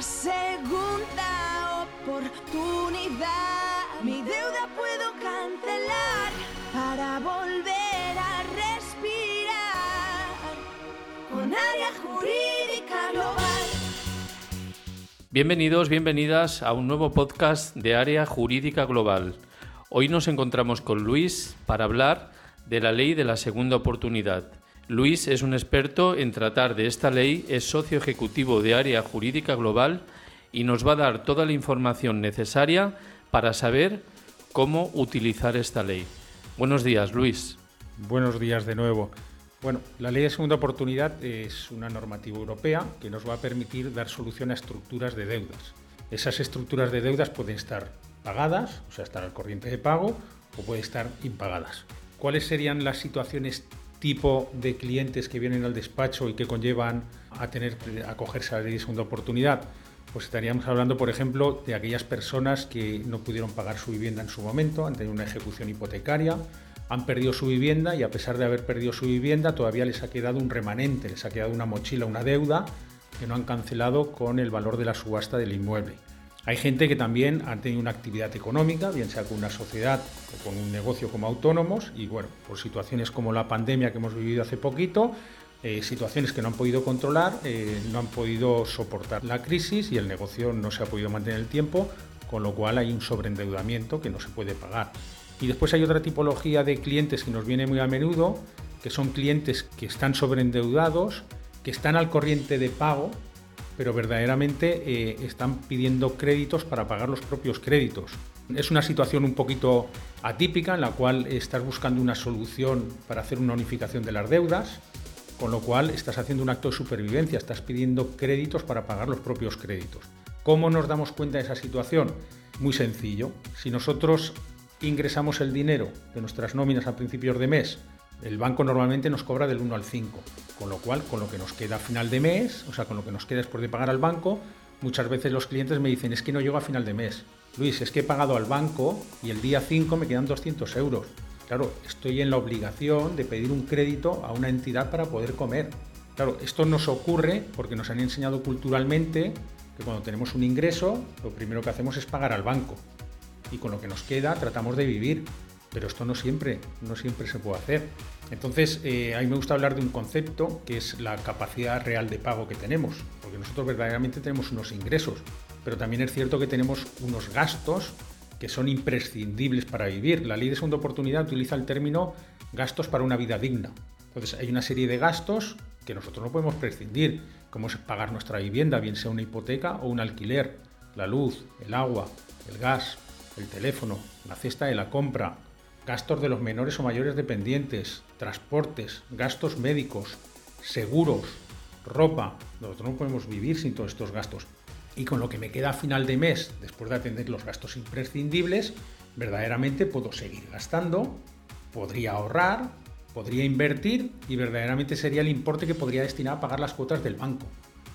una segunda oportunidad. Mi deuda puedo cancelar para volver a respirar con área jurídica global. Bienvenidos, bienvenidas a un nuevo podcast de Área Jurídica Global. Hoy nos encontramos con Luis para hablar de la ley de la segunda oportunidad. Luis es un experto en tratar de esta ley, es socio ejecutivo de Área Jurídica Global y nos va a dar toda la información necesaria para saber cómo utilizar esta ley. Buenos días, Luis. Buenos días de nuevo. Bueno, la ley de segunda oportunidad es una normativa europea que nos va a permitir dar solución a estructuras de deudas. Esas estructuras de deudas pueden estar pagadas, o sea, estar al corriente de pago, o pueden estar impagadas. ¿Cuáles serían las situaciones tipo de clientes que vienen al despacho y que conllevan a tener a la ley de segunda oportunidad? Pues estaríamos hablando, por ejemplo, de aquellas personas que no pudieron pagar su vivienda en su momento, han tenido una ejecución hipotecaria, han perdido su vivienda y a pesar de haber perdido su vivienda todavía les ha quedado un remanente, les ha quedado una mochila, una deuda que no han cancelado con el valor de la subasta del inmueble. Hay gente que también ha tenido una actividad económica, bien sea con una sociedad o con un negocio como autónomos, y bueno, por situaciones como la pandemia que hemos vivido hace poquito, eh, situaciones que no han podido controlar, eh, no han podido soportar la crisis y el negocio no se ha podido mantener el tiempo, con lo cual hay un sobreendeudamiento que no se puede pagar. Y después hay otra tipología de clientes que nos viene muy a menudo, que son clientes que están sobreendeudados, que están al corriente de pago, pero verdaderamente eh, están pidiendo créditos para pagar los propios créditos. Es una situación un poquito atípica en la cual estás buscando una solución para hacer una unificación de las deudas, con lo cual estás haciendo un acto de supervivencia, estás pidiendo créditos para pagar los propios créditos. ¿Cómo nos damos cuenta de esa situación? Muy sencillo. Si nosotros ingresamos el dinero de nuestras nóminas a principios de mes el banco normalmente nos cobra del 1 al 5, con lo cual, con lo que nos queda a final de mes, o sea, con lo que nos queda después de pagar al banco, muchas veces los clientes me dicen, es que no llego a final de mes. Luis, es que he pagado al banco y el día 5 me quedan 200 euros. Claro, estoy en la obligación de pedir un crédito a una entidad para poder comer. Claro, esto nos ocurre porque nos han enseñado culturalmente que cuando tenemos un ingreso, lo primero que hacemos es pagar al banco. Y con lo que nos queda tratamos de vivir pero esto no siempre, no siempre se puede hacer. Entonces, eh, a mí me gusta hablar de un concepto que es la capacidad real de pago que tenemos, porque nosotros verdaderamente tenemos unos ingresos, pero también es cierto que tenemos unos gastos que son imprescindibles para vivir. La ley de segunda oportunidad utiliza el término gastos para una vida digna. Entonces, hay una serie de gastos que nosotros no podemos prescindir, como es pagar nuestra vivienda, bien sea una hipoteca o un alquiler, la luz, el agua, el gas, el teléfono, la cesta de la compra, gastos de los menores o mayores dependientes, transportes, gastos médicos, seguros, ropa. Nosotros no podemos vivir sin todos estos gastos. Y con lo que me queda a final de mes, después de atender los gastos imprescindibles, verdaderamente puedo seguir gastando, podría ahorrar, podría invertir y verdaderamente sería el importe que podría destinar a pagar las cuotas del banco.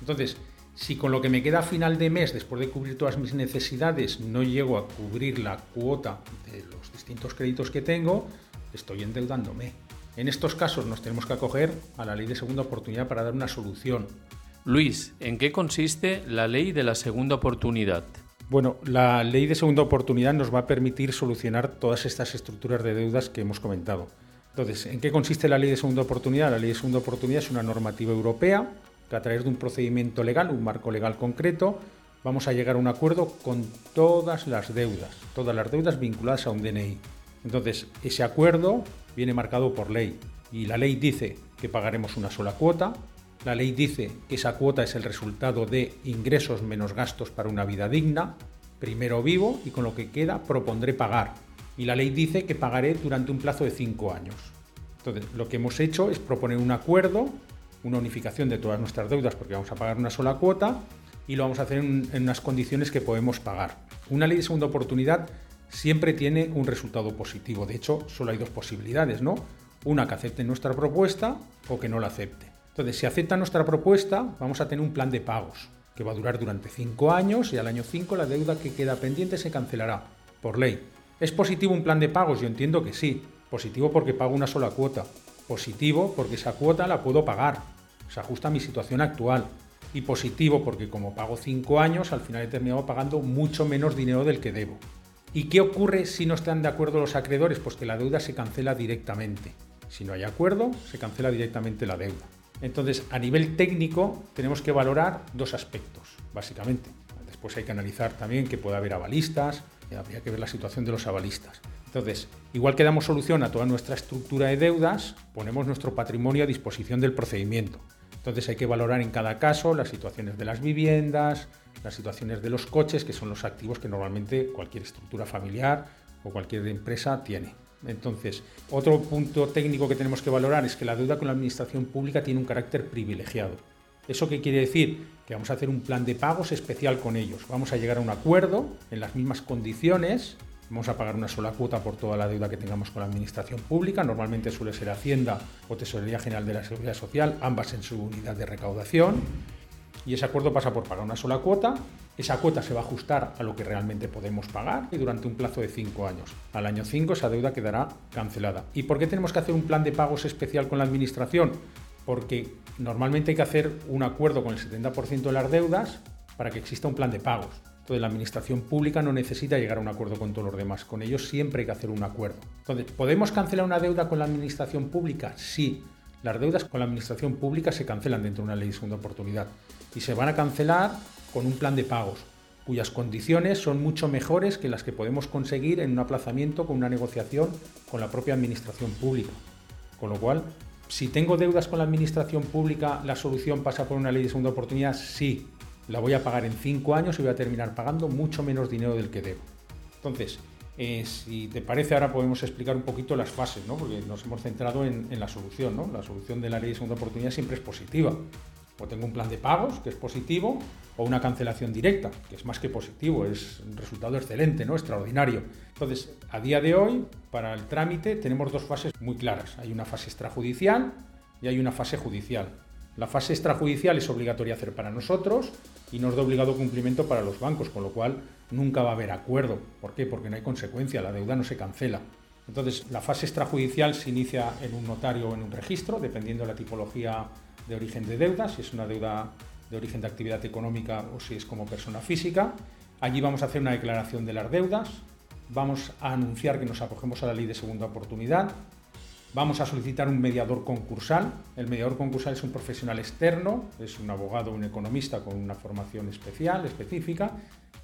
Entonces, si con lo que me queda a final de mes, después de cubrir todas mis necesidades, no llego a cubrir la cuota de los distintos créditos que tengo, estoy endeudándome. En estos casos nos tenemos que acoger a la ley de segunda oportunidad para dar una solución. Luis, ¿en qué consiste la ley de la segunda oportunidad? Bueno, la ley de segunda oportunidad nos va a permitir solucionar todas estas estructuras de deudas que hemos comentado. Entonces, ¿en qué consiste la ley de segunda oportunidad? La ley de segunda oportunidad es una normativa europea que a través de un procedimiento legal, un marco legal concreto, vamos a llegar a un acuerdo con todas las deudas, todas las deudas vinculadas a un DNI. Entonces, ese acuerdo viene marcado por ley y la ley dice que pagaremos una sola cuota, la ley dice que esa cuota es el resultado de ingresos menos gastos para una vida digna, primero vivo y con lo que queda propondré pagar. Y la ley dice que pagaré durante un plazo de cinco años. Entonces, lo que hemos hecho es proponer un acuerdo una unificación de todas nuestras deudas porque vamos a pagar una sola cuota y lo vamos a hacer en, unas condiciones que podemos pagar. Una ley de segunda oportunidad siempre tiene un resultado positivo. De hecho, solo hay dos posibilidades, ¿no? Una que acepte nuestra propuesta o que no la acepte. Entonces, si acepta nuestra propuesta, vamos a tener un plan de pagos que va a durar durante cinco años y al año 5 la deuda que queda pendiente se cancelará por ley. ¿Es positivo un plan de pagos? Yo entiendo que sí. Positivo porque pago una sola cuota. Positivo porque esa cuota la puedo pagar se ajusta a mi situación actual. y positivo porque como pago cinco años, al final he terminado pagando mucho menos dinero del que debo. ¿Y qué ocurre si no están de acuerdo los acreedores? Pues que la deuda se cancela directamente. Si no hay acuerdo, se cancela directamente la deuda. Entonces, a nivel técnico, tenemos que valorar dos aspectos, básicamente. Después hay que analizar también que puede haber avalistas, habría que ver la situación de los avalistas. Entonces, igual que damos solución a toda nuestra estructura de deudas, ponemos nuestro patrimonio a disposición del procedimiento. Entonces hay que valorar en cada caso las situaciones de las viviendas, las situaciones de los coches, que son los activos que normalmente cualquier estructura familiar o cualquier empresa tiene. Entonces, otro punto técnico que tenemos que valorar es que la deuda con la administración pública tiene un carácter privilegiado. ¿Eso qué quiere decir? Que vamos a hacer un plan de pagos especial con ellos. Vamos a llegar a un acuerdo en las mismas condiciones. Vamos a pagar una sola cuota por toda la deuda que tengamos con la administración pública. Normalmente suele ser Hacienda o Tesorería General de la Seguridad Social, ambas en su unidad de recaudación y ese acuerdo pasa por pagar una sola cuota. Esa cuota se va a ajustar a lo que realmente podemos pagar y durante un plazo de cinco años. Al año 5 esa deuda quedará cancelada. ¿Y por qué tenemos que hacer un plan de pagos especial con la Administración? Porque normalmente hay que hacer un acuerdo con el 70% de las deudas para que exista un plan de pagos. Entonces la administración pública no necesita llegar a un acuerdo con todos los demás, con ellos siempre hay que hacer un acuerdo. Entonces, ¿podemos cancelar una deuda con la administración pública? Sí, las deudas con la administración pública se cancelan dentro de una ley de segunda oportunidad y se van a cancelar con un plan de pagos cuyas condiciones son mucho mejores que las que podemos conseguir en un aplazamiento con una negociación con la propia administración pública. Con lo cual, si tengo deudas con la administración pública, ¿la solución pasa por una ley de segunda oportunidad? Sí, la voy a pagar en cinco años y voy a terminar pagando mucho menos dinero del que debo. Entonces, eh, si te parece, ahora podemos explicar un poquito las fases, ¿no? porque nos hemos centrado en, la solución. ¿no? La solución de la ley de segunda oportunidad siempre es positiva. O tengo un plan de pagos, que es positivo, o una cancelación directa, que es más que positivo, es un resultado excelente, ¿no? extraordinario. Entonces, a día de hoy, para el trámite, tenemos dos fases muy claras. Hay una fase extrajudicial y hay una fase judicial. La fase extrajudicial es obligatoria hacer para nosotros y nos da obligado cumplimiento para los bancos, con lo cual nunca va a haber acuerdo. ¿Por qué? Porque no hay consecuencia, la deuda no se cancela. Entonces, la fase extrajudicial se inicia en un notario o en un registro, dependiendo de la tipología de origen de deuda, si es una deuda de origen de actividad económica o si es como persona física. Allí vamos a hacer una declaración de las deudas, vamos a anunciar que nos acogemos a la ley de segunda oportunidad, vamos a solicitar un mediador concursal. El mediador concursal es un profesional externo, es un abogado, un economista con una formación especial, específica,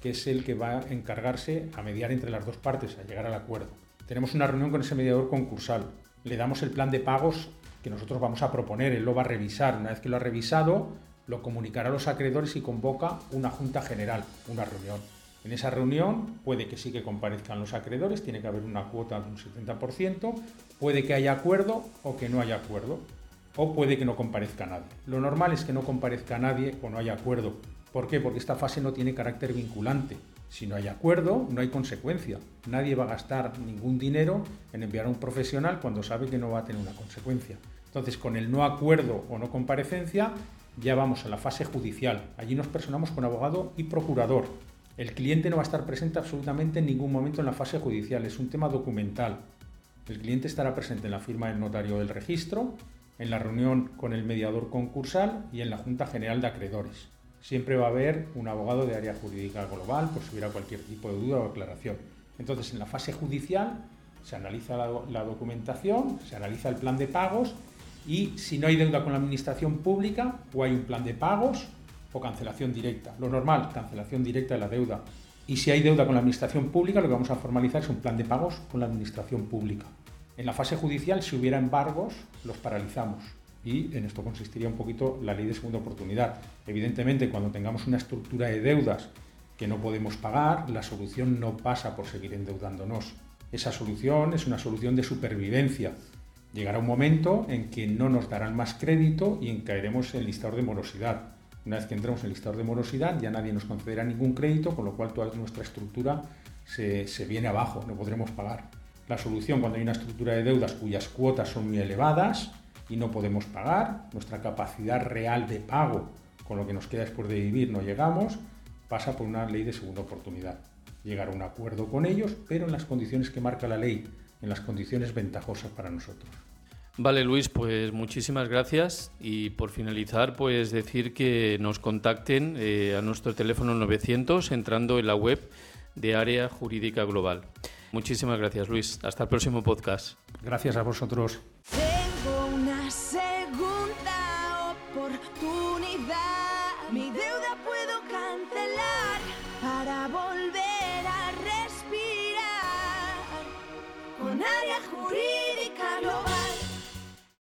que es el que va a encargarse a mediar entre las dos partes, a llegar al acuerdo. Tenemos una reunión con ese mediador concursal, le damos el plan de pagos que nosotros vamos a proponer, él lo va a revisar, una vez que lo ha revisado, lo comunicará a los acreedores y convoca una junta general, una reunión. En esa reunión puede que sí que comparezcan los acreedores, tiene que haber una cuota de un 70%, puede que haya acuerdo o que no haya acuerdo, o puede que no comparezca nadie. Lo normal es que no comparezca nadie o no haya acuerdo, ¿Por qué? Porque esta fase no tiene carácter vinculante. Si no hay acuerdo, no hay consecuencia. Nadie va a gastar ningún dinero en enviar a un profesional cuando sabe que no va a tener una consecuencia. Entonces, con el no acuerdo o no comparecencia, ya vamos a la fase judicial. Allí nos personamos con abogado y procurador. El cliente no va a estar presente absolutamente en ningún momento en la fase judicial, es un tema documental. El cliente estará presente en la firma del notario del registro, en la reunión con el mediador concursal y en la Junta General de Acreedores siempre va a haber un abogado de área jurídica global por si hubiera cualquier tipo de duda o aclaración. Entonces, en la fase judicial se analiza la, documentación, se analiza el plan de pagos y si no hay deuda con la administración pública, o hay un plan de pagos o cancelación directa. Lo normal, cancelación directa de la deuda. Y si hay deuda con la administración pública, lo que vamos a formalizar es un plan de pagos con la administración pública. En la fase judicial, si hubiera embargos, los paralizamos y en esto consistiría un poquito la ley de segunda oportunidad. Evidentemente, cuando tengamos una estructura de deudas que no podemos pagar, la solución no pasa por seguir endeudándonos. Esa solución es una solución de supervivencia. Llegará un momento en que no nos darán más crédito y en caeremos en el listado de morosidad. Una vez que entremos en el listado de morosidad, ya nadie nos concederá ningún crédito, con lo cual toda nuestra estructura se, se viene abajo, no podremos pagar. La solución cuando hay una estructura de deudas cuyas cuotas son muy elevadas, y no podemos pagar, nuestra capacidad real de pago con lo que nos queda después de vivir no llegamos, pasa por una ley de segunda oportunidad. Llegar a un acuerdo con ellos, pero en las condiciones que marca la ley, en las condiciones ventajosas para nosotros. Vale, Luis, pues muchísimas gracias y por finalizar, pues decir que nos contacten eh, a nuestro teléfono 900 entrando en la web de Área Jurídica Global. Muchísimas gracias, Luis. Hasta el próximo podcast. Gracias a vosotros.